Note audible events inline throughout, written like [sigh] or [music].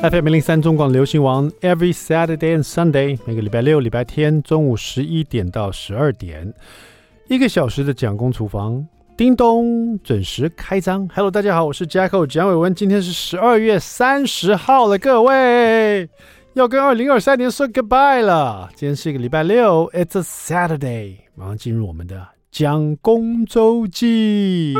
FM 零零三中广流行王，Every Saturday and Sunday，每个礼拜六、礼拜天中午十一点到十二点，一个小时的蒋公厨房，叮咚，准时开张。Hello，大家好，我是 Jacko 蒋伟文，今天是十二月三十号了，各位要跟二零二三年说 goodbye 了。今天是一个礼拜六，It's a Saturday，马上进入我们的蒋公周记。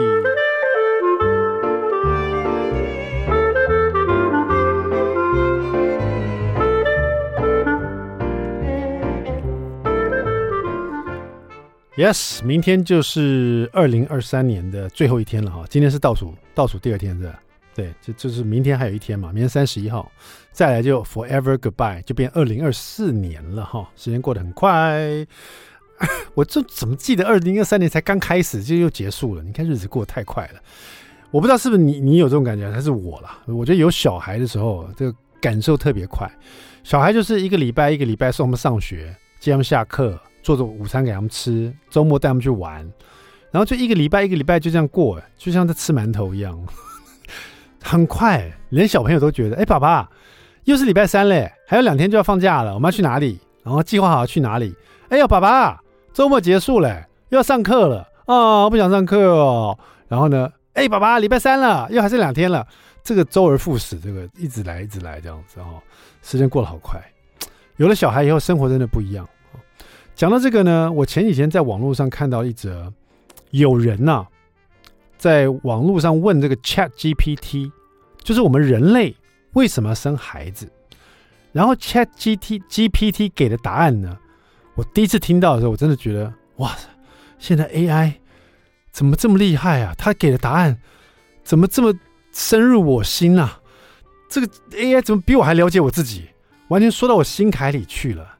Yes，明天就是二零二三年的最后一天了哈。今天是倒数倒数第二天，的？对，就就是明天还有一天嘛，明天三十一号，再来就 Forever Goodbye，就变二零二四年了哈。时间过得很快，[laughs] 我就怎么记得二零二三年才刚开始就又结束了？你看日子过得太快了。我不知道是不是你你有这种感觉，还是我啦？我觉得有小孩的时候，这个感受特别快。小孩就是一个礼拜一个礼拜送他们上学，接他们下课。做着午餐给他们吃，周末带他们去玩，然后就一个礼拜一个礼拜就这样过，就像在吃馒头一样，[laughs] 很快，连小朋友都觉得，哎，爸爸，又是礼拜三嘞，还有两天就要放假了，我们要去哪里？然后计划好要去哪里？哎呦，爸爸，周末结束了，又要上课了啊，我不想上课哦。然后呢，哎，爸爸，礼拜三了，又还剩两天了，这个周而复始，这个一直来一直来这样子哦，时间过得好快。有了小孩以后，生活真的不一样。讲到这个呢，我前几天在网络上看到一则，有人呐、啊，在网络上问这个 Chat GPT，就是我们人类为什么要生孩子？然后 Chat GPT 给的答案呢，我第一次听到的时候，我真的觉得哇塞，现在 AI 怎么这么厉害啊？他给的答案怎么这么深入我心啊？这个 AI 怎么比我还了解我自己？完全说到我心坎里去了。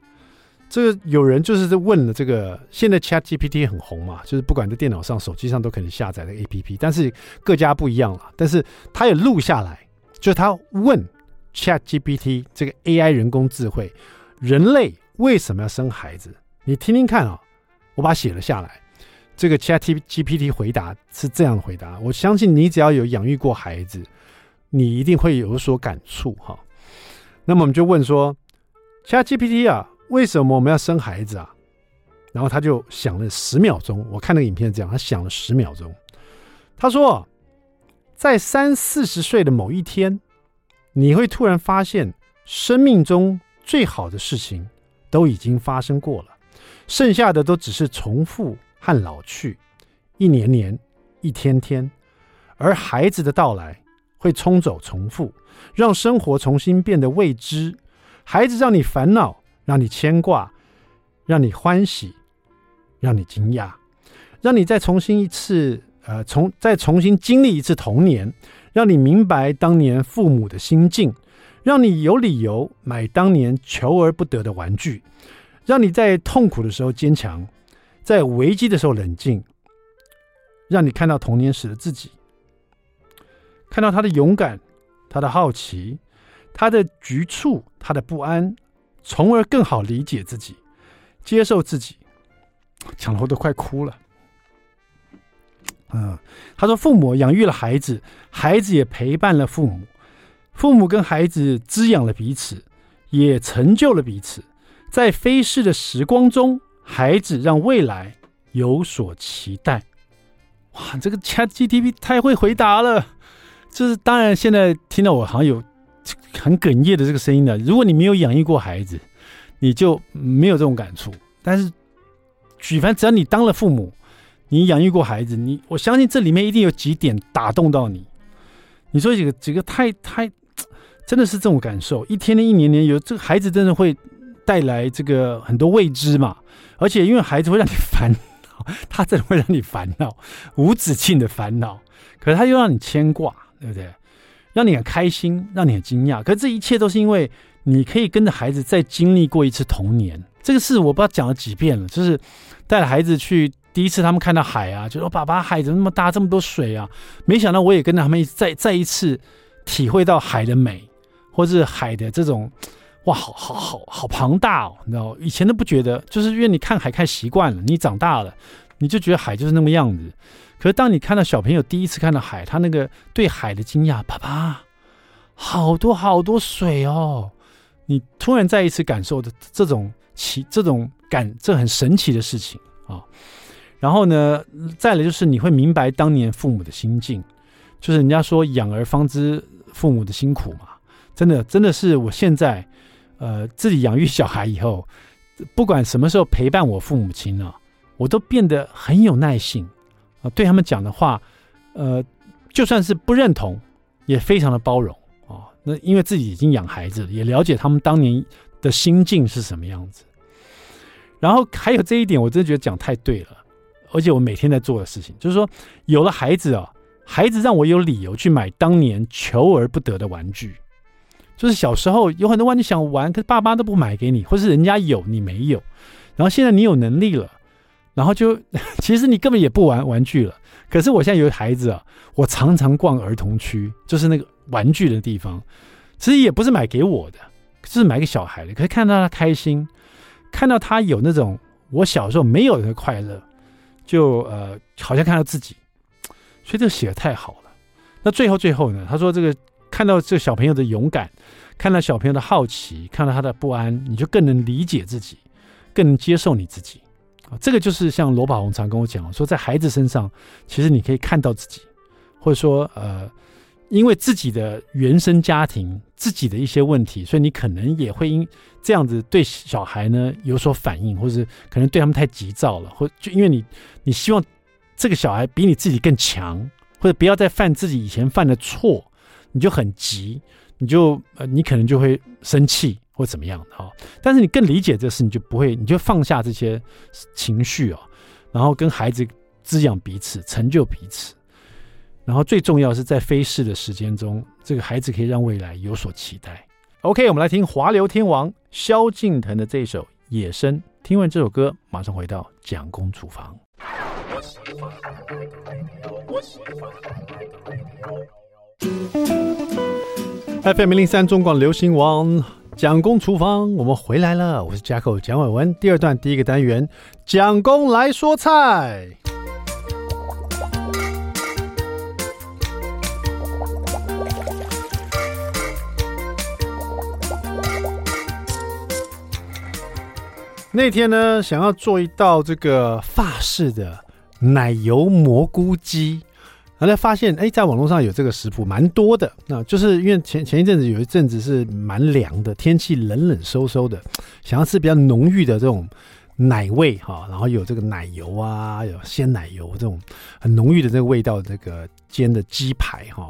这个有人就是在问了，这个现在 Chat GPT 很红嘛，就是不管在电脑上、手机上都可以下载的 APP，但是各家不一样了。但是他也录下来，就是他问 Chat GPT 这个 AI 人工智慧，人类为什么要生孩子？你听听看啊、哦，我把它写了下来。这个 Chat GPT 回答是这样的回答，我相信你只要有养育过孩子，你一定会有所感触哈。那么我们就问说，Chat GPT 啊。为什么我们要生孩子啊？然后他就想了十秒钟。我看那个影片这样，他想了十秒钟。他说，在三四十岁的某一天，你会突然发现，生命中最好的事情都已经发生过了，剩下的都只是重复和老去，一年年，一天天。而孩子的到来会冲走重复，让生活重新变得未知。孩子让你烦恼。让你牵挂，让你欢喜，让你惊讶，让你再重新一次，呃，重再重新经历一次童年，让你明白当年父母的心境，让你有理由买当年求而不得的玩具，让你在痛苦的时候坚强，在危机的时候冷静，让你看到童年时的自己，看到他的勇敢，他的好奇，他的局促，他的不安。从而更好理解自己，接受自己，讲的我都快哭了。嗯，他说：“父母养育了孩子，孩子也陪伴了父母，父母跟孩子滋养了彼此，也成就了彼此。在飞逝的时光中，孩子让未来有所期待。”哇，这个 ChatGPT 太会回答了。就是当然，现在听到我好像有。很哽咽的这个声音呢，如果你没有养育过孩子，你就没有这种感触。但是，举凡只要你当了父母，你养育过孩子，你我相信这里面一定有几点打动到你。你说几个几个太太，真的是这种感受。一天天一年年有这个孩子，真的会带来这个很多未知嘛。而且因为孩子会让你烦恼，他真的会让你烦恼，无止境的烦恼。可是他又让你牵挂，对不对？让你很开心，让你很惊讶。可是这一切都是因为你可以跟着孩子再经历过一次童年。这个事我不知道讲了几遍了，就是带着孩子去第一次，他们看到海啊，就说：“爸爸，海怎么那么大，这么多水啊？”没想到我也跟着他们再再一次体会到海的美，或是海的这种哇，好好好好庞大哦，你知道？以前都不觉得，就是因为你看海看习惯了，你长大了，你就觉得海就是那么样子。可是当你看到小朋友第一次看到海，他那个对海的惊讶，爸爸，好多好多水哦。你突然再一次感受的这种奇，这种感，这很神奇的事情啊、然后呢，再来就是你会明白当年父母的心境，就是人家说养儿方知父母的辛苦嘛。真的，真的是我现在呃自己养育小孩以后，不管什么时候陪伴我父母亲呢、我都变得很有耐性啊，对他们讲的话，呃，就算是不认同，也非常的包容啊。那因为自己已经养孩子，也了解他们当年的心境是什么样子。然后还有这一点，我真的觉得讲太对了，而且我每天在做的事情，就是说有了孩子啊，孩子让我有理由去买当年求而不得的玩具。就是小时候有很多玩具想玩，可是爸妈都不买给你，或是人家有你没有。然后现在你有能力了，然后就 [laughs] 其实你根本也不玩玩具了。可是我现在有孩子啊，我常常逛儿童区，就是那个。玩具的地方，其实也不是买给我的，就是买给小孩的。可是看到他开心，看到他有那种我小时候没有的快乐，就呃，好像看到自己，所以这写的太好了。那最后最后呢，他说这个看到这个小朋友的勇敢，看到小朋友的好奇，看到他的不安，你就更能理解自己，更能接受你自己啊。这个就是像罗宝红常跟我讲说，在孩子身上，其实你可以看到自己，或者说呃。因为自己的原生家庭、自己的一些问题，所以你可能也会因这样子对小孩呢有所反应，或者可能对他们太急躁了，或就因为你你希望这个小孩比你自己更强，或者不要再犯自己以前犯的错，你就很急，你就呃你可能就会生气或怎么样的哈。但是你更理解这事，你就不会，你就放下这些情绪哦，然后跟孩子滋养彼此，成就彼此。然后最重要是在飞逝的时间中，这个孩子可以让未来有所期待。OK，我们来听华流天王萧敬腾的这首《野生》。听完这首歌，马上回到蒋公厨房。FM 零零三中广流行王蒋公厨房，我们回来了，我是架构蒋伟文。第二段第一个单元，蒋公来说菜。那天呢，想要做一道这个法式的奶油蘑菇鸡，后来发现，哎，在网络上有这个食谱，蛮多的。那就是因为前前一阵子有一阵子是蛮凉的，天气冷冷飕飕的，想要吃比较浓郁的这种奶味哈，然后有这个奶油啊，有鲜奶油这种很浓郁的这个味道这个煎的鸡排哈，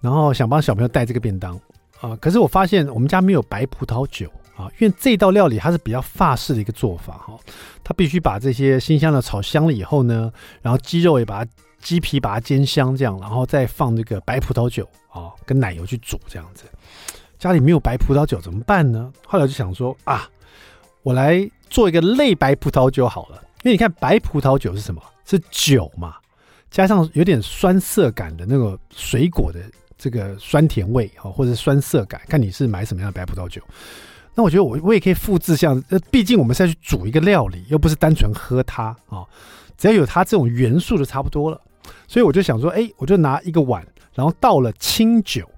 然后想帮小朋友带这个便当啊，可是我发现我们家没有白葡萄酒。啊，因为这道料理它是比较法式的一个做法哈，它必须把这些新香料炒香了以后呢，然后鸡肉也把它鸡皮把它煎香这样，然后再放这个白葡萄酒啊跟奶油去煮这样子。家里没有白葡萄酒怎么办呢？后来就想说啊，我来做一个类白葡萄酒好了，因为你看白葡萄酒是什么？是酒嘛，加上有点酸涩感的那个水果的这个酸甜味啊，或者酸涩感，看你是买什么样的白葡萄酒。那我觉得我我也可以复制像，呃，毕竟我们是要去煮一个料理，又不是单纯喝它啊，哦，只要有它这种元素就差不多了。所以我就想说，哎，我就拿一个碗，然后倒了清酒，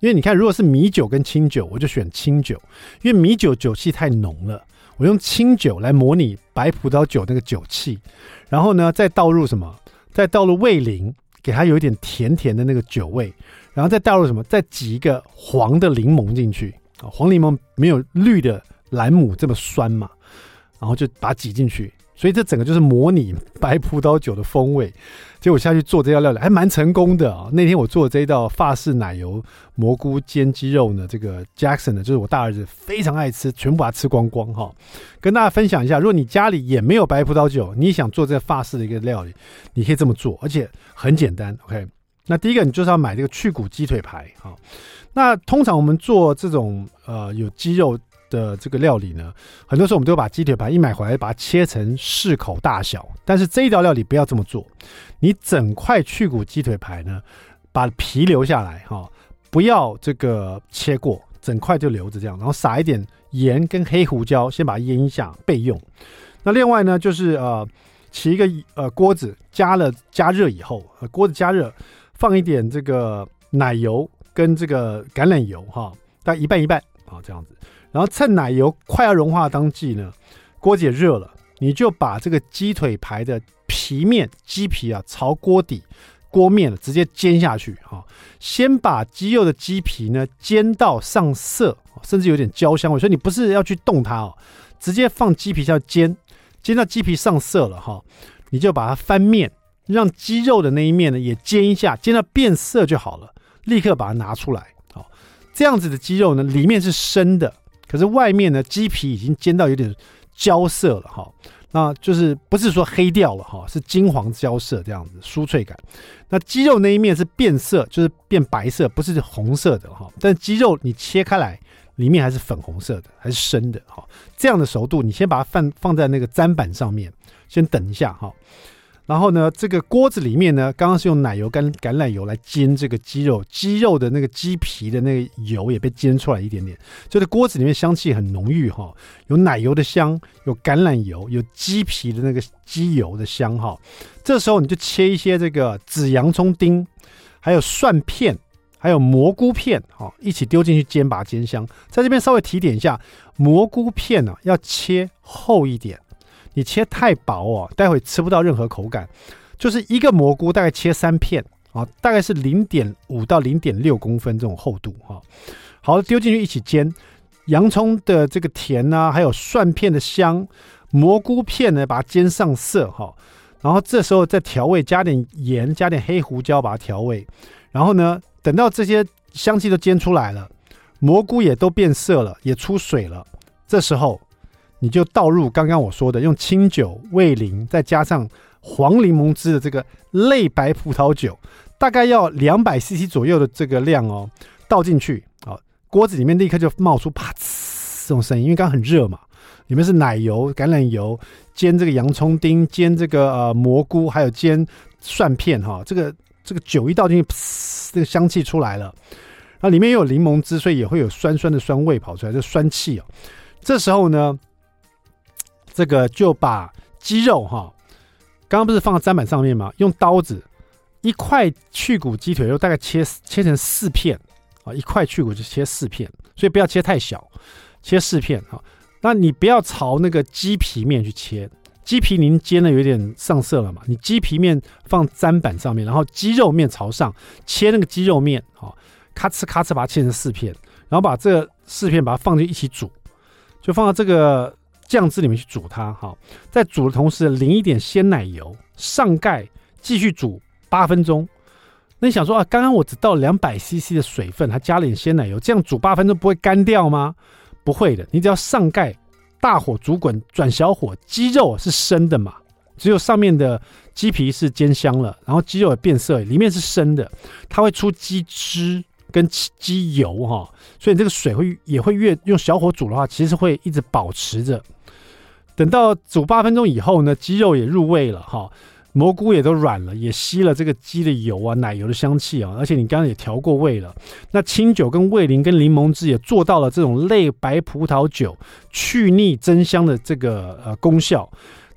因为你看，如果是米酒跟清酒，我就选清酒，因为米酒酒气太浓了，我用清酒来模拟白葡萄酒那个酒气，然后呢，再倒入什么？再倒入味醂，给它有一点甜甜的那个酒味，然后再倒入什么？再挤一个黄的柠檬进去。黄柠檬没有绿的兰姆这么酸嘛，然后就把它挤进去，所以这整个就是模拟白葡萄酒的风味。结果下去做这道料理还蛮成功的啊！那天我做的这一道法式奶油蘑菇煎鸡肉呢，这个 Jackson 呢，就是我大儿子非常爱吃，全部把它吃光光哈。跟大家分享一下，如果你家里也没有白葡萄酒，你想做这法式的一个料理，你可以这么做，而且很简单。OK，那第一个你就是要买这个去骨鸡腿排哈。那通常我们做这种呃有鸡肉的这个料理呢，很多时候我们都把鸡腿排一买回来，把它切成适口大小。但是这一道料理不要这么做，你整块去骨鸡腿排呢，把皮留下来哈，不要这个切过，整块就留着这样，然后撒一点盐跟黑胡椒，先把它腌一下备用。那另外呢，就是呃起一个呃锅子，加了加热以后，锅子加热，放一点这个奶油。跟这个橄榄油哈，大概一半一半啊这样子。然后趁奶油快要融化当季呢，锅子也热了，你就把这个鸡腿排的皮面鸡皮啊朝锅底锅面直接煎下去哈。先把鸡肉的鸡皮呢煎到上色，甚至有点焦香味，所以你不是要去动它哦，直接放鸡皮下煎，煎到鸡皮上色了哈，你就把它翻面，让鸡肉的那一面呢也煎一下，煎到变色就好了，立刻把它拿出来。好，这样子的鸡肉呢里面是生的。可是外面呢，鸡皮已经煎到有点焦色了哈，那就是不是说黑掉了哈，是金黄焦色这样子，酥脆感。那鸡肉那一面是变色，就是变白色，不是红色的哈。但鸡肉你切开来，里面还是粉红色的，还是生的哈。这样的熟度，你先把它放放在那个砧板上面，先等一下哈。然后呢，这个锅子里面呢，刚刚是用奶油跟橄榄油来煎这个鸡肉，鸡肉的那个鸡皮的那个油也被煎出来一点点，就是锅子里面香气很浓郁哈，有奶油的香，有橄榄油，有鸡皮的那个鸡油的香哈。这时候你就切一些这个紫洋葱丁，还有蒜片，还有蘑菇片哈，一起丢进去煎，把它煎香。在这边稍微提点一下，蘑菇片呢要切厚一点。你切太薄哦，待会吃不到任何口感。就是一个蘑菇大概切三片啊，大概是零点五到零点六公分这种厚度哈。好，丢进去一起煎，洋葱的这个甜呐、还有蒜片的香，蘑菇片呢把它煎上色哈。然后这时候再调味，加点盐，加点黑胡椒把它调味。然后呢，等到这些香气都煎出来了，蘑菇也都变色了，也出水了，这时候。你就倒入刚刚我说的，用清酒、味淋，再加上黄柠檬汁的这个类白葡萄酒，大概要两百 CC 左右的这个量哦，倒进去啊，锅子里面立刻就冒出啪呲这种声音，因为刚很热嘛，里面是奶油、橄榄油煎这个洋葱丁，煎这个呃蘑菇，还有煎蒜片哈，这个这个酒一倒进去，这个香气出来了，那里面又有柠檬汁，所以也会有酸酸的酸味跑出来，就酸气哦，这时候呢。这个就把鸡肉哈，刚刚不是放在砧板上面吗？用刀子一块去骨鸡腿肉大概切切成四片啊，一块去骨就切四片，所以不要切太小，切四片哈。那你不要朝那个鸡皮面去切，鸡皮您煎的有点上色了嘛？你鸡皮面放砧板上面，然后鸡肉面朝上切那个鸡肉面好，咔哧咔哧把它切成四片，然后把这四片把它放进一起煮，就放到这个。酱汁里面去煮它，哈，在煮的同时淋一点鲜奶油，上盖继续煮八分钟。那你想说啊，刚刚我只倒两百 CC 的水分，还加了点鲜奶油，这样煮八分钟不会干掉吗？不会的，你只要上盖大火煮滚，转小火，鸡肉是生的嘛，只有上面的鸡皮是煎香了，然后鸡肉也变色，里面是生的，它会出鸡汁。跟鸡油哈，所以这个水会也会越用小火煮的话，其实会一直保持着。等到煮八分钟以后呢，鸡肉也入味了哈，蘑菇也都软了，也吸了这个鸡的油啊、奶油的香气啊，而且你刚刚也调过味了。那清酒跟味淋跟柠檬汁也做到了这种类白葡萄酒去腻增香的这个呃功效。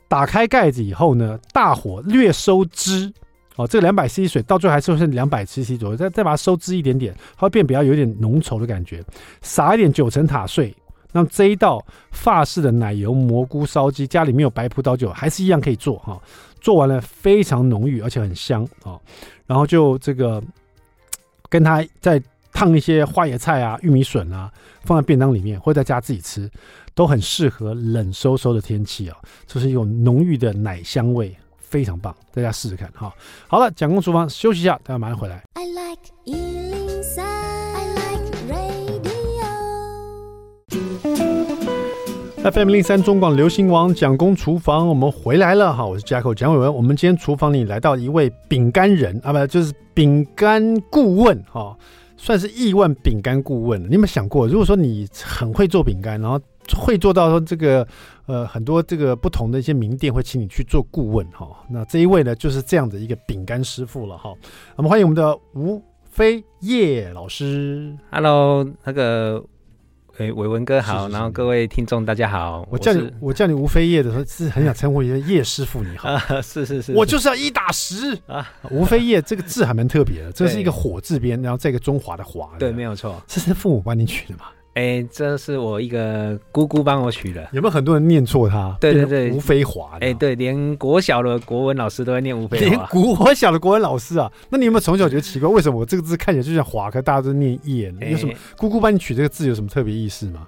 打开盖子以后呢，大火略收汁。哦，这个两百 CC 水到最后还是剩两百 CC 左右，再再把它收汁一点点，它会变比较有点浓稠的感觉。撒一点九层塔碎，那这一道法式的奶油蘑菇烧鸡，家里面有白葡萄酒，还是一样可以做哈。做完了非常浓郁，而且很香啊。然后就这个跟它再烫一些花椰菜啊、玉米笋啊，放在便当里面，或在家自己吃，都很适合冷飕飕的天气啊。就是一种浓郁的奶香味。非常棒，大家试试看哈。好了，蒋公厨房休息一下，大家马上回来。I FM 零三中广流行王蒋公厨房，我们回来了哈。我是 Jacko 蒋伟文，我们今天厨房里来到一位饼干人啊，不就是饼干顾问哈，算是亿万饼干顾问。你有没有想过，如果说你很会做饼干，然后会做到说这个呃很多这个不同的一些名店会请你去做顾问哈，那这一位呢就是这样的一个饼干师傅了哈。我们欢迎我们的吴飞叶老师。Hello，那个哎，伟文哥好，是是是然后各位听众大家好。我叫你我，我叫你吴飞叶的时候，是很想称呼你的叶师傅，你好。啊，是是是，我就是要一打十啊！[laughs] 吴飞叶这个字还蛮特别的，这是一个火字边，然后再一个中华的华。对，没有错。这是父母帮你取的吗？哎，这是我一个姑姑帮我取的。有没有很多人念错它？对对对，吴飞华。哎，对，连国小的国文老师都在念吴飞华。连国小的国文老师啊？那你有没有从小觉得奇怪，为什么我这个字看起来就像华，可大家都念叶呢？有什么姑姑帮你取这个字有什么特别意思吗？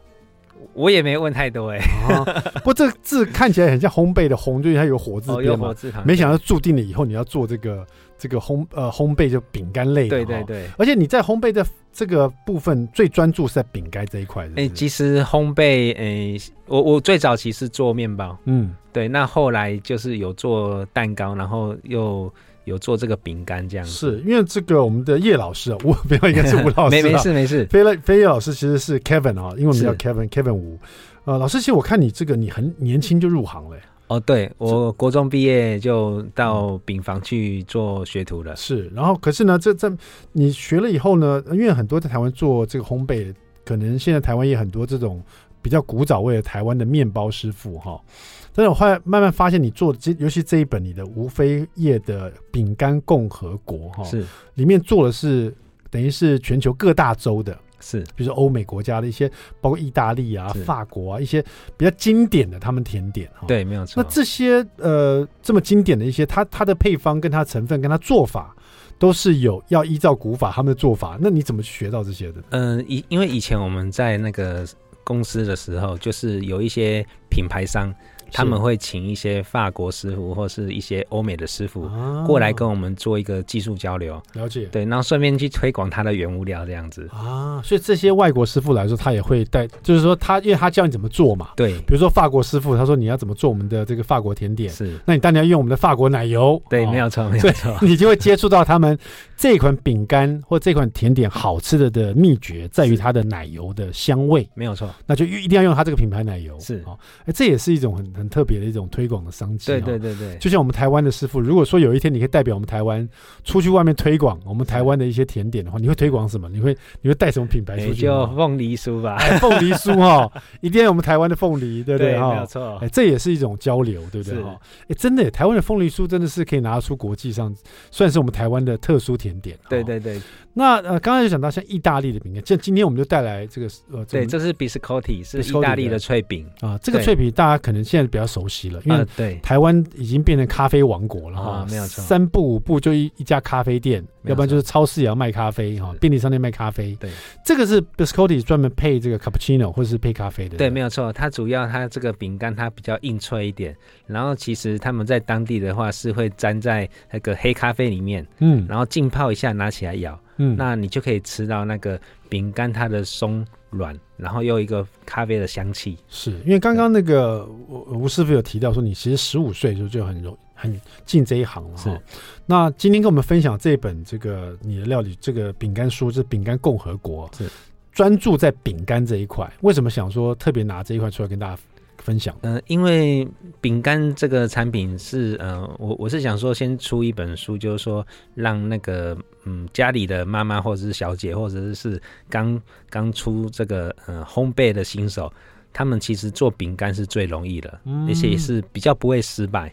我也没问太多哎、啊，不过这个字看起来很像烘焙的烘，就是它有火字边嘛。哦、有火字旁。没想到注定了以后你要做这个这个烘呃烘焙就饼干类的。对对对。而且你在烘焙的这个部分最专注是在饼干这一块。哎、欸，其实烘焙，哎、欸，我我最早期是做面包，嗯，对。那后来就是有做蛋糕，然后又。有做这个饼干这样子，是因为这个我们的叶老师啊，[laughs] 吴不要应该是吴老师，没没事没事。飞了飞叶老师其实是 Kevin 啊，因为我们叫 Kevin，Kevin 吴。呃，老师，其实我看你这个你很年轻就入行了。哦，对，我国中毕业就到饼房去做学徒了。是，然后可是呢，这这你学了以后呢，因为很多在台湾做这个烘焙，可能现在台湾也很多这种比较古早味的台湾的面包师傅哈。但是我后来慢慢发现，你做的这，尤其这一本你的无非叶的饼干共和国哈，是里面做的是等于是全球各大洲的，是比如说欧美国家的一些，包括意大利啊、法国啊一些比较经典的他们甜点哈。对，没有错。那这些呃这么经典的一些，它它的配方跟它成分跟它做法，都是有要依照古法他们的做法。那你怎么去学到这些的？嗯，以因为以前我们在那个公司的时候，就是有一些品牌商。他们会请一些法国师傅或是一些欧美的师傅过来跟我们做一个技术交流，了解。对，然后顺便去推广他的原物料这样子啊。所以这些外国师傅来说，他也会带，就是说他因为他教你怎么做嘛。对，比如说法国师傅，他说你要怎么做我们的这个法国甜点，是，那你当然要用我们的法国奶油。对，没有错，没有错。你就会接触到他们这款饼干或这款甜点好吃的的秘诀，在于它的奶油的香味。没有错，那就一定要用它这个品牌奶油。是，哦，哎，这也是一种很很特别的一种。推广的商机，对对对对，就像我们台湾的师傅，如果说有一天你可以代表我们台湾出去外面推广我们台湾的一些甜点的话，你会推广什么？你会你会带什么品牌出去？就凤梨酥吧，凤梨酥哈，一定要我们台湾的凤梨，对不对哈？没有错，哎，这也是一种交流，对不对哈？哎，真的，台湾的凤梨酥真的是可以拿出国际上，算是我们台湾的特殊甜点。对对对。那呃，刚才就讲到像意大利的饼干，像今天我们就带来这个呃，对，这是 biscotti，是意大利的脆饼啊。这个脆饼大家可能现在比较熟悉了，因为对台湾已经变成咖啡王国了哈，没有错，三步五步就一一家咖啡店，要不然就是超市也要卖咖啡哈，便利商店卖咖啡。对，这个是 biscotti 专门配这个 cappuccino 或者是配咖啡的。对，没有错，它主要它这个饼干它比较硬脆一点，然后其实他们在当地的话是会粘在那个黑咖啡里面，嗯，然后浸泡一下拿起来咬。嗯，那你就可以吃到那个饼干它的松软，然后又一个咖啡的香气。是因为刚刚那个吴吴师傅有提到说，你其实十五岁的时候就很容很进这一行了。是，那今天跟我们分享这本这个你的料理这个饼干书，这饼干共和国，是专注在饼干这一块。为什么想说特别拿这一块出来跟大家分享？呃，因为饼干这个产品是呃，我我是想说先出一本书，就是说让那个嗯家里的妈妈或者是小姐，或者是刚刚出这个呃烘焙的新手，他们其实做饼干是最容易的，嗯、而且也是比较不会失败。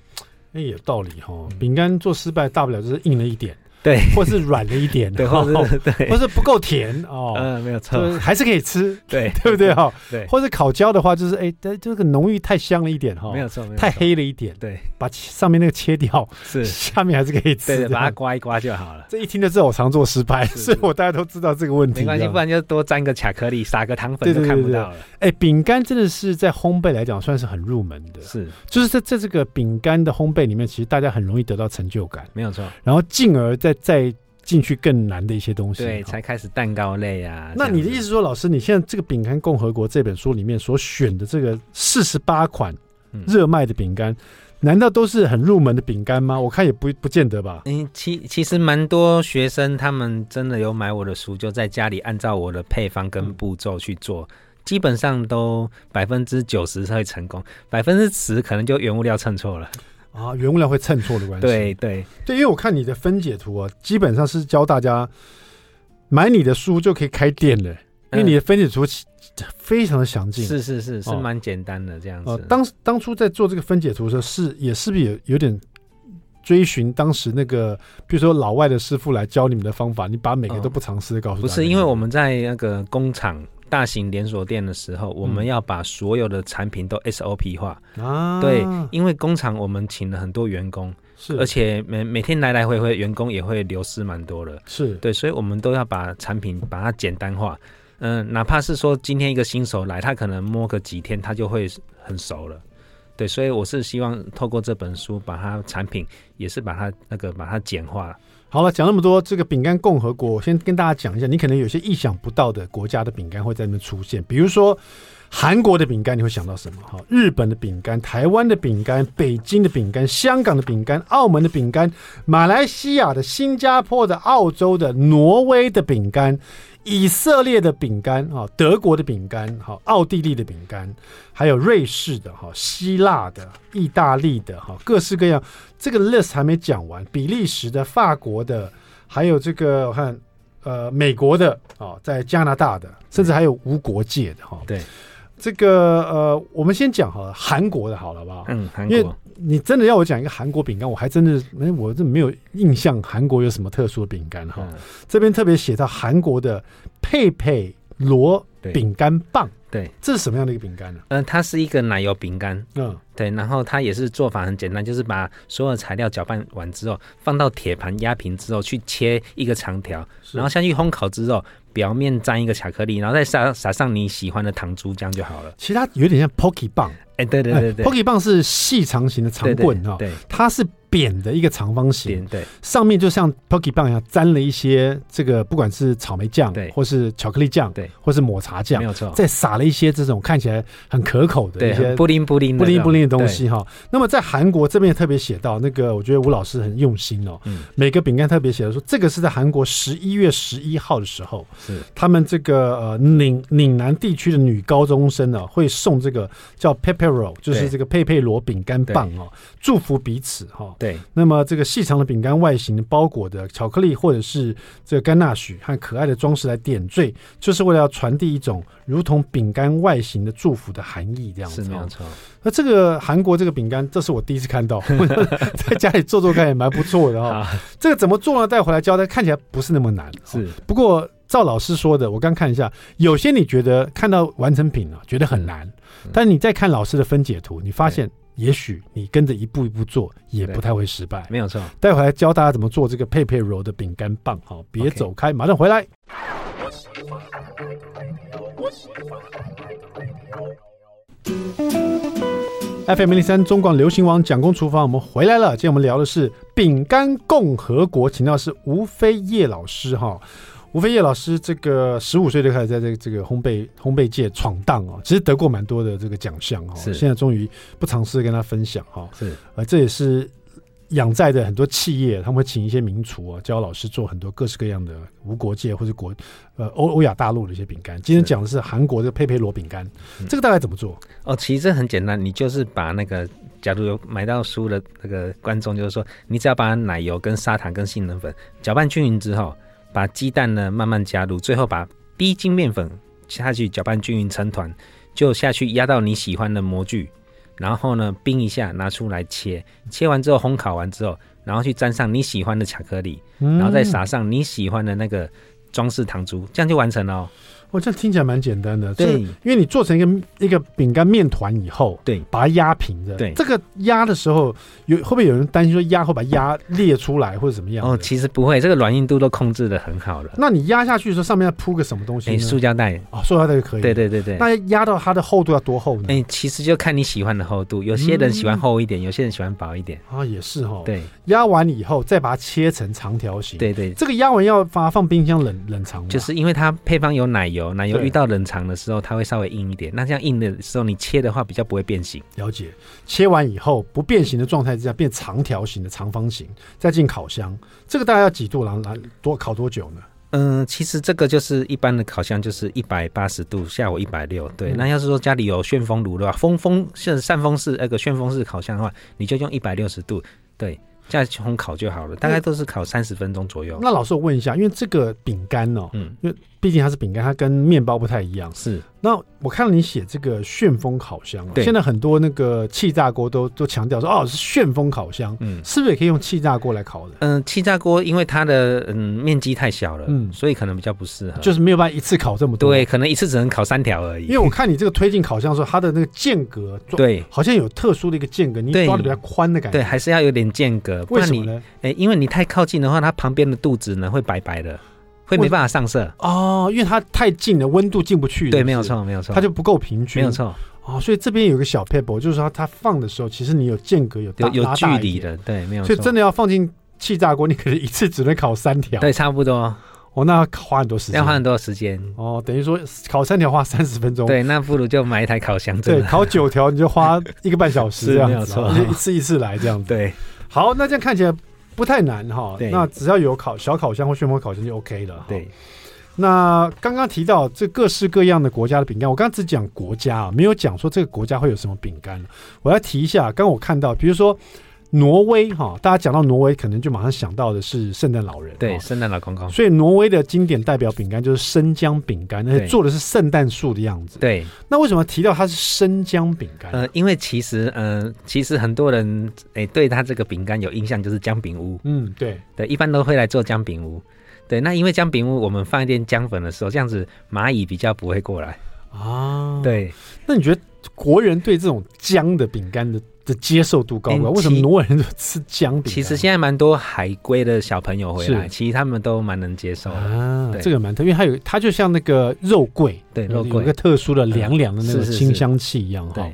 哎，有道理哈、哦，饼干做失败大不了就是硬了一点。对，或是软了一点，对，或是对，或是不够甜哦，嗯，没有错，还是可以吃，对，[laughs] 对不对哈？对，或者烤焦的话，就是哎，这个浓郁太香了一点哈，没有错，太黑了一点，对，把上面那个切掉，是，下面还是可以吃，对，把它刮一刮就好了。这一听就知道我常做失败，[laughs] 所以我大家都知道这个问题。没关系，不然就多沾个巧克力，撒个糖粉就看不到了。哎，饼干真的是在烘焙来讲算是很入门的，是，就是在在这个饼干的烘焙里面，其实大家很容易得到成就感，没有错，然后进而再再。进去更难的一些东西，对，才开始蛋糕类啊。那你的意思说，老师，你现在这个《饼干共和国》这本书里面所选的这个四十八款热卖的饼干，嗯、难道都是很入门的饼干吗？我看也不不见得吧。嗯，其其实蛮多学生他们真的有买我的书，就在家里按照我的配方跟步骤去做，嗯、基本上都百分之九十会成功，百分之十可能就原物料称错了。啊，原物料会称错的关系。对对对，因为我看你的分解图啊，基本上是教大家买你的书就可以开店的。因为你的分解图非常的详尽，是是是是蛮简单的这样子。哦，当当初在做这个分解图的时候，是也是不是有有点追寻当时那个，比如说老外的师傅来教你们的方法，你把每个都不尝试的告诉他、哦。不是，因为我们在那个工厂。大型连锁店的时候，我们要把所有的产品都 SOP 化。啊，对，因为工厂我们请了很多员工，是，而且每每天来来回回，员工也会流失蛮多的。是对，所以我们都要把产品把它简单化。嗯、呃，哪怕是说今天一个新手来，他可能摸个几天，他就会很熟了。对，所以我是希望透过这本书，把它产品也是把它那个把它简化。好了，讲那么多，这个饼干共和国，我先跟大家讲一下，你可能有些意想不到的国家的饼干会在那边出现，比如说韩国的饼干，你会想到什么？哈，日本的饼干、台湾的饼干、北京的饼干、香港的饼干、澳门的饼干、马来西亚的、新加坡的、澳洲的、挪威的饼干。以色列的饼干啊，德国的饼干，哈，奥地利的饼干，还有瑞士的哈，希腊的、意大利的哈，各式各样。这个 list 还没讲完，比利时的、法国的，还有这个我看呃美国的啊，在加拿大的，甚至还有无国界的哈。对，这个呃，我们先讲好了，韩国的好了，好不好？嗯，韩国。你真的要我讲一个韩国饼干，我还真的没，我这没有印象，韩国有什么特殊的饼干哈？这边特别写到韩国的佩佩罗饼干棒，对，这是什么样的一个饼干呢？嗯，它是一个奶油饼干，嗯，对，然后它也是做法很简单，就是把所有材料搅拌完之后，放到铁盘压平之后，去切一个长条，然后下去烘烤之后，表面沾一个巧克力，然后再撒撒上你喜欢的糖珠浆就好了。其实它有点像 Pocky 棒。哎，对对对对，Pocky 棒是细长型的长棍哈，对，它是扁的一个长方形，对，上面就像 Pocky 棒一样沾了一些这个，不管是草莓酱，对，或是巧克力酱，对，或是抹茶酱，没有错，再撒了一些这种看起来很可口的一些布灵布灵布灵布东西哈。那么在韩国这边也特别写到那个，我觉得吴老师很用心哦，嗯，每个饼干特别写的说，这个是在韩国十一月十一号的时候，是他们这个呃岭岭南地区的女高中生呢会送这个叫 Pepper。就是这个佩佩罗饼干棒哦，祝福彼此哈。对，那么这个细长的饼干外形包裹的巧克力或者是这个甘纳许和可爱的装饰来点缀，就是为了要传递一种如同饼干外形的祝福的含义，这样子。是没错。那这个韩国这个饼干，这是我第一次看到，[laughs] [laughs] 在家里做做看也蛮不错的哈。这个怎么做呢？带回来教，它看起来不是那么难。是，不过赵老师说的，我刚看一下，有些你觉得看到完成品啊，觉得很难。但你再看老师的分解图，你发现也许你跟着一步一步做，也不太会失败。没有错，待会来教大家怎么做这个佩佩柔的饼干棒。好，别走开，马上回来。FM 零零三中广流行网蒋公厨房，我们回来了。今天我们聊的是饼干共和国，请到是吴飞叶老师哈。吴飞叶老师，这个十五岁就开始在这个这个烘焙烘焙界闯荡哦，其实得过蛮多的这个奖项哦。现在终于不尝试跟他分享哈。是，呃，这也是养在的很多企业，他们会请一些名厨啊，教老师做很多各式各样的无国界或者国呃欧欧亚大陆的一些饼干。今天讲的是韩国的佩佩罗饼干，这个大概怎么做？哦，其实这很简单，你就是把那个，假如有买到书的那个观众，就是说，你只要把奶油跟砂糖跟杏仁粉搅拌均匀之后。把鸡蛋呢慢慢加入，最后把低筋面粉下去搅拌均匀成团，就下去压到你喜欢的模具，然后呢冰一下拿出来切，切完之后烘烤完之后，然后去沾上你喜欢的巧克力，然后再撒上你喜欢的那个装饰糖珠，这样就完成了哦。我这听起来蛮简单的，对，因为你做成一个一个饼干面团以后，对，把它压平的，对，这个压的时候有会不会有人担心说压会把压裂出来或者怎么样？哦，其实不会，这个软硬度都控制的很好了。那你压下去的时候，上面要铺个什么东西？哎，塑胶袋哦，塑胶袋就可以。对对对对。那压到它的厚度要多厚呢？哎，其实就看你喜欢的厚度，有些人喜欢厚一点，有些人喜欢薄一点啊，也是哈。对，压完以后再把它切成长条形。对对，这个压完要把它放冰箱冷冷藏吗？就是因为它配方有奶油，奶油遇到冷。藏的时候，它会稍微硬一点。那这样硬的时候，你切的话比较不会变形。了解。切完以后不变形的状态之下，变长条形的长方形，再进烤箱。这个大概要几度？然后来多烤多久呢？嗯、呃，其实这个就是一般的烤箱，就是一百八十度，下午一百六。对。嗯、那要是说家里有旋风炉的话，风风是扇风式那个旋风式烤箱的话，你就用一百六十度。对。这样烘烤就好了，大概都是烤三十分钟左右。那老师我问一下，因为这个饼干哦，嗯，因为毕竟它是饼干，它跟面包不太一样。是。那我看到你写这个旋风烤箱，啊，现在很多那个气炸锅都都强调说，哦，是旋风烤箱，嗯，是不是也可以用气炸锅来烤的？嗯，气炸锅因为它的嗯面积太小了，嗯，所以可能比较不适合，就是没有办法一次烤这么多，对，可能一次只能烤三条而已。因为我看你这个推进烤箱的时候，它的那个间隔，对，好像有特殊的一个间隔，你抓的比较宽的感觉，对，还是要有点间隔，为什么呢？哎，因为你太靠近的话，它旁边的肚子呢会白白的。会没办法上色哦，因为它太近了，温度进不去。对，没有错，没有错，它就不够平均。没有错哦，所以这边有个小撇步，就是说它放的时候，其实你有间隔，有有有距离的。对，没有错。所以真的要放进气炸锅，你可能一次只能烤三条。对，差不多。哦，那要花很多时间，要花很多时间。哦，等于说烤三条花三十分钟。对，那不如就买一台烤箱。对，烤九条你就花一个半小时 [laughs] 这样子，没有错，一次一次来这样子。对，好，那这样看起来不太难哈。那只要有烤小烤箱或旋风烤箱就 OK 了。对。那刚刚提到这各式各样的国家的饼干，我刚刚只讲国家啊，没有讲说这个国家会有什么饼干。我要提一下，刚刚我看到，比如说挪威哈，大家讲到挪威，可能就马上想到的是圣诞老人，对，圣诞老公公。所以挪威的经典代表饼干就是生姜饼干，而且做的是圣诞树的样子。对，那为什么提到它是生姜饼干？呃，因为其实，呃，其实很多人诶对他这个饼干有印象，就是姜饼屋。嗯，对，对，一般都会来做姜饼屋。对，那因为姜饼屋，我们放一点姜粉的时候，这样子蚂蚁比较不会过来啊。对，那你觉得国人对这种姜的饼干的的接受度高不高？为什么挪威人就吃姜饼？其实现在蛮多海归的小朋友回来，其实他们都蛮能接受的啊。这个蛮特别，因为它有它就像那个肉桂，对，肉桂有一个特殊的凉凉的那个清香气一样哈。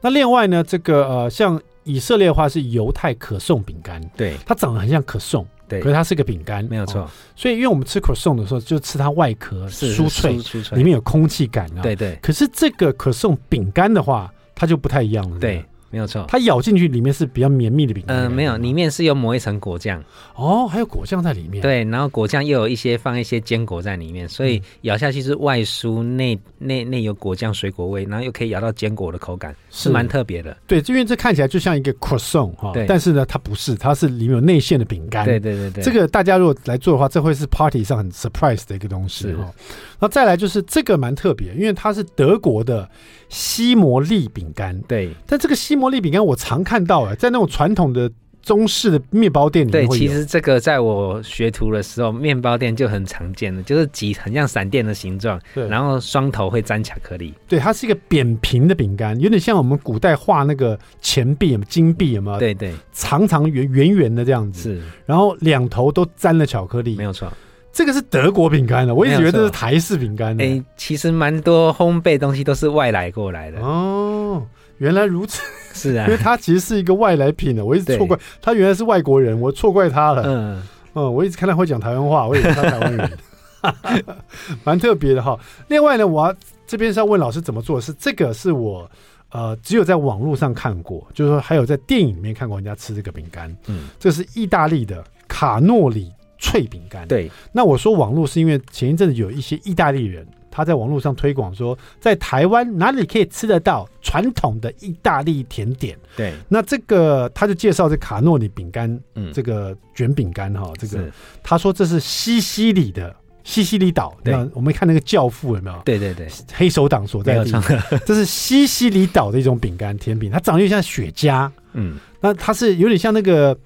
那另外呢，这个呃，像以色列的话是犹太可颂饼干，对，它长得很像可颂。对，可是它是个饼干，没有错。所以，因为我们吃可颂的时候，就吃它外壳酥脆，里面有空气感啊。对对。可是这个可颂饼干的话，它就不太一样了。对。没有错，它咬进去里面是比较绵密的饼干。嗯，没有，里面是有抹一层果酱。哦，还有果酱在里面。对，然后果酱又有一些放一些坚果在里面，所以咬下去是外酥内内内有果酱水果味，然后又可以咬到坚果的口感，是蛮特别的。对，因为这看起来就像一个 croissant 哈，但是呢，它不是，它是里面有内馅的饼干。对对对对，这个大家如果来做的话，这会是 party 上很 surprise 的一个东西哈。那再来就是这个蛮特别，因为它是德国的西摩利饼干。对，但这个西摩利饼干我常看到啊，在那种传统的中式的面包店里面。对，其实这个在我学徒的时候，面包店就很常见的，就是挤很像闪电的形状，对，然后双头会沾巧克力。对，它是一个扁平的饼干，有点像我们古代画那个钱币、金币，有没有？对对，长长圆圆圆的这样子。是，然后两头都沾了巧克力，没有错。这个是德国饼干的，我一直以为这是台式饼干的。哎，其实蛮多烘焙东西都是外来过来的。哦，原来如此。是啊，[laughs] 因为它其实是一个外来品的，我一直错怪他原来是外国人，我错怪他了。嗯嗯，我一直看他会讲台湾话，我以为他台湾人，[laughs] 蛮特别的哈。另外呢，我要这边是要问老师怎么做，是这个是我呃只有在网络上看过，就是说还有在电影里面看过人家吃这个饼干。嗯，这是意大利的卡诺里。脆饼干，对。那我说网络是因为前一阵子有一些意大利人他在网络上推广说，在台湾哪里可以吃得到传统的意大利甜点。对。那这个他就介绍这卡诺里饼干，嗯，这个卷饼干哈，这个他说这是西西里的西西里岛。对。我们看那个教父有没有？对对对。黑手党所在的地方，[laughs] 这是西西里岛的一种饼干甜品，它长得有点像雪茄。嗯。那它是有点像那个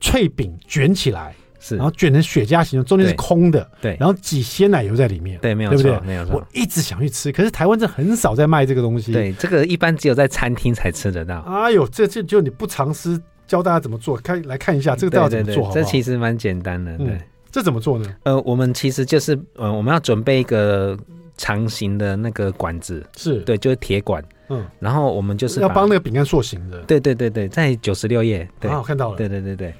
脆饼卷起来。是，然后卷成雪茄形状，中间是空的，对，然后挤鲜奶油在里面，对，没有错，对不对？没有错。我一直想去吃，可是台湾这很少在卖这个东西。对，这个一般只有在餐厅才吃得到。哎呦，这这就你不尝试教大家怎么做，看来看一下这个到底怎么做好不好？这其实蛮简单的，对。这怎么做呢？呃，我们其实就是，呃，我们要准备一个长形的那个管子，是对，就是铁管，嗯，然后我们就是要帮那个饼干塑形的。对对对对，在九十六页，对，我看到了，对对对对。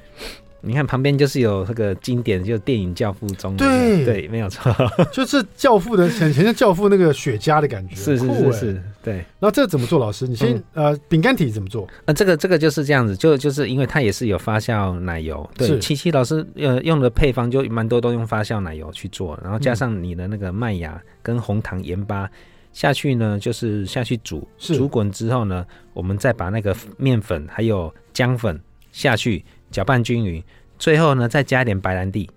你看旁边就是有那个经典，就电影《教父》中的，对对，没有错，[laughs] 就是《教父》的很像《教父》那个雪茄的感觉，是是是是，对。那这怎么做？老师，你先呃，饼干体怎么做？呃，这个这个就是这样子，就就是因为它也是有发酵奶油，对。七七老师呃用的配方就蛮多都用发酵奶油去做，然后加上你的那个麦芽跟红糖、盐巴下去呢，就是下去煮，煮滚之后呢，我们再把那个面粉还有姜粉下去。搅拌均匀，最后呢再加一点白兰地。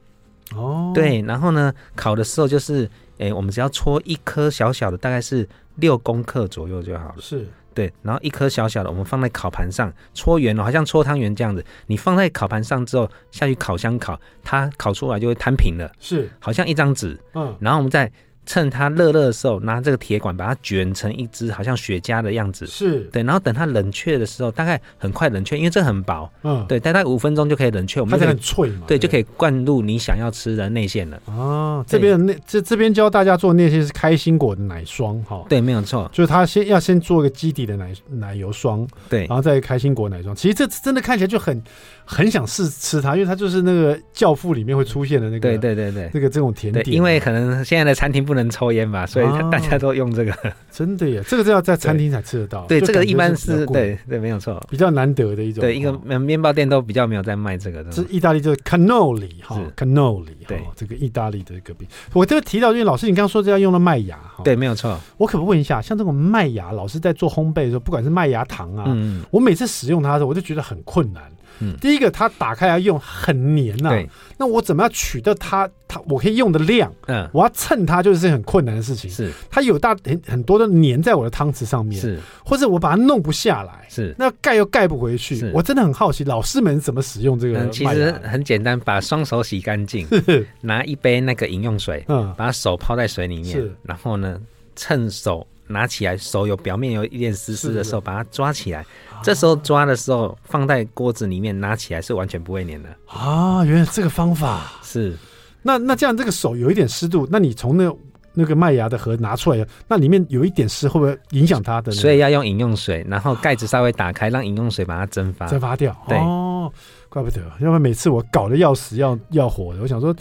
哦，对，然后呢烤的时候就是哎，我们只要搓一颗小小的，大概是六公克左右就好了。是。对，然后一颗小小的，我们放在烤盘上搓圆了，好像搓汤圆这样子。你放在烤盘上之后，下去烤箱烤，它烤出来就会摊平了，是，好像一张纸。嗯，然后我们再。趁它热热的时候，拿这个铁管把它卷成一只好像雪茄的样子，是对。然后等它冷却的时候，大概很快冷却，因为这很薄，嗯，对，大概五分钟就可以冷却。我们它很脆嘛，对，就可以灌入你想要吃的内馅了。哦，这边的内这这边教大家做内馅是开心果的奶霜，哈，对，没有错，就是它先要先做一个基底的奶奶油霜，对，然后再开心果奶霜。其实这真的看起来就很很想试吃它，因为它就是那个教父里面会出现的那个，对对对对，那个这种甜点。因为可能现在的餐厅不能抽烟吧。所以大家都用这个，真的耶！这个是要在餐厅才吃得到。对，这个一般是对对，没有错，比较难得的一种。对，一个面包店都比较没有在卖这个的。是意大利就是 cannoli 哈，cannoli 对，这个意大利的一个饼。我这个提到，因为老师你刚刚说这要用的麦芽哈，对，没有错。我可不问一下，像这种麦芽，老师在做烘焙的时候，不管是麦芽糖啊，我每次使用它的时候，我就觉得很困难。嗯，第一个它打开来用很黏呐，对，那我怎么样取得它它我可以用的量？嗯，我要蹭它就是很困难的事情。是，它有大很很多的粘在我的汤匙上面，是，或者我把它弄不下来，是，那盖又盖不回去。我真的很好奇，老师们怎么使用这个？其实很简单，把双手洗干净，[laughs] 拿一杯那个饮用水，嗯，把手泡在水里面，然后呢，趁手拿起来，手有表面有一点湿湿的时候，把它抓起来。这时候抓的时候，放在锅子里面拿起来是完全不会粘的啊！原来这个方法是，那那这样这个手有一点湿度，那你从那那个麦芽的盒拿出来，那里面有一点湿，会不会影响它的？所以要用饮用水，然后盖子稍微打开，让饮用水把它蒸发，蒸发掉。对哦，怪不得，要不然每次我搞得要死要要活的，我想说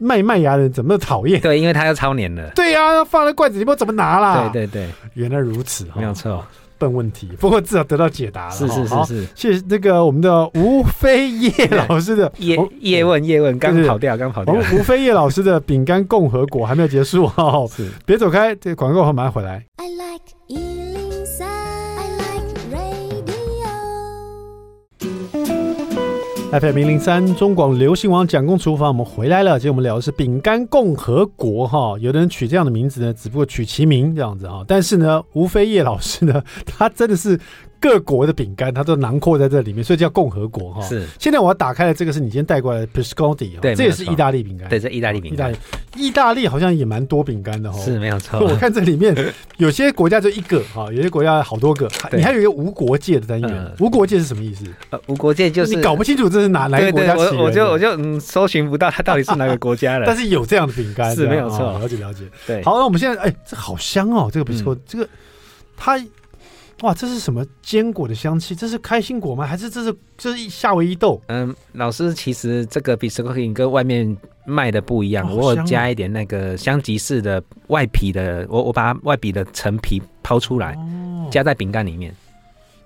卖麦芽的人怎么讨厌？对，因为他要超年了。对呀，要放在罐子里面怎么拿啦？对对对，原来如此，没有错。笨问题，不过至少得到解答了。是是是是，谢谢那个我们的吴飞叶老师的 [laughs] 叶叶问叶问，刚跑掉，刚跑掉。吴飞叶老师的饼干共和国还没有结束哦，[laughs] 是别走开，这个广告后马上回来。I like，FM 零零三中广流行网蒋公厨房，我们回来了。今天我们聊的是饼干共和国哈，有的人取这样的名字呢，只不过取其名这样子啊。但是呢，吴飞叶老师呢，[laughs] 他真的是。各国的饼干，它都囊括在这里面，所以叫共和国哈。是。现在我要打开的这个是你今天带过来的 Biscotti 对，这也是意大利饼干。对，这意大利饼干。意大利，意大利好像也蛮多饼干的哈。是没有错。我看这里面 [laughs] 有些国家就一个哈，有些国家好多个。你还有一个无国界的单元，无国界是什么意思？呃，无国界就是你搞不清楚这是哪哪个国家起源。我我就我就嗯，搜寻不到它到底是哪个国家了。[laughs] 但是有这样的饼干是没有错，了解了解。对。好，那我们现在哎，这好香哦，这个 Biscotti，这个它。哇，这是什么坚果的香气？这是开心果吗？还是这是这是夏威夷豆？嗯，老师，其实这个 Biscotti 跟外面卖的不一样，我有加一点那个香吉士的外皮的，我我把外皮的陈皮抛出来，哦、加在饼干里面。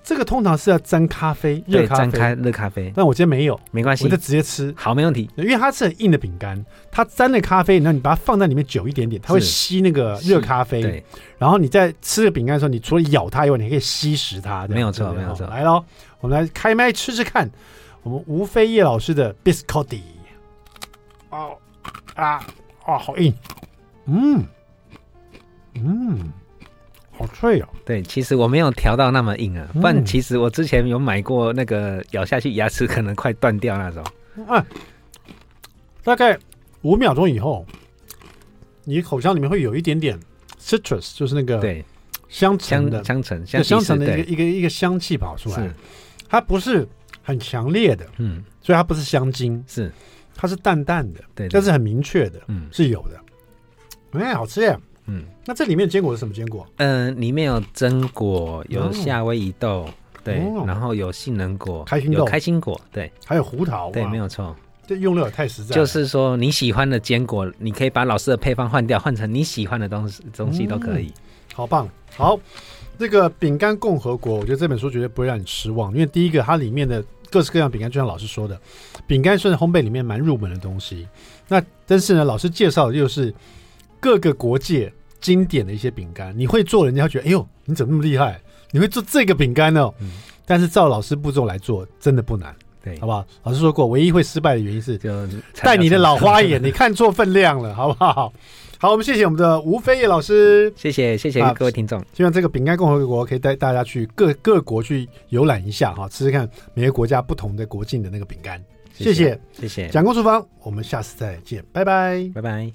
这个通常是要沾咖啡，热咖啡，沾开热咖啡。但我今天没有，没关系，我就直接吃。好，没问题。因为它是很硬的饼干，它沾了咖啡，然后你把它放在里面久一点点，它会吸那个热咖啡。对。然后你在吃个饼干的时候，你除了咬它以外，你还可以吸食它。没有错，没有错。来喽，我们来开麦吃吃看，我们吴飞叶老师的 Biscotti。哦啊哦，好硬。嗯嗯。好脆哦！对，其实我没有调到那么硬啊，不然其实我之前有买过那个咬下去牙齿可能快断掉那种。啊，大概五秒钟以后，你口腔里面会有一点点 citrus，就是那个对香橙的香橙香橙的一个一个一个香气跑出来。它不是很强烈的，嗯，所以它不是香精，是它是淡淡的，对，但是很明确的，嗯，是有的。哎，好吃耶！嗯，那这里面坚果是什么坚果？嗯，里面有榛果，有夏威夷豆，对，然后有杏仁果，开心豆，开心果，对，还有胡桃，对，没有错。这用料也太实在。就是说你喜欢的坚果，你可以把老师的配方换掉，换成你喜欢的东西，东西都可以。好棒！好，这个饼干共和国，我觉得这本书绝对不会让你失望，因为第一个，它里面的各式各样饼干，就像老师说的，饼干算是烘焙里面蛮入门的东西。那但是呢，老师介绍的又是。各个国界经典的一些饼干，你会做，人家觉得哎呦，你怎么那么厉害？你会做这个饼干呢？嗯，但是照老师步骤来做，真的不难，对，好不好？老师说过，唯一会失败的原因是，带你的老花眼，你看错分量了，好不好？[laughs] 好，我们谢谢我们的吴飞叶老师，谢谢谢谢各位听众。希望这个饼干共和国可以带大家去各各国去游览一下哈，吃吃看每个国家不同的国境的那个饼干。谢谢谢谢，蒋公厨房，我们下次再见，拜拜，拜拜。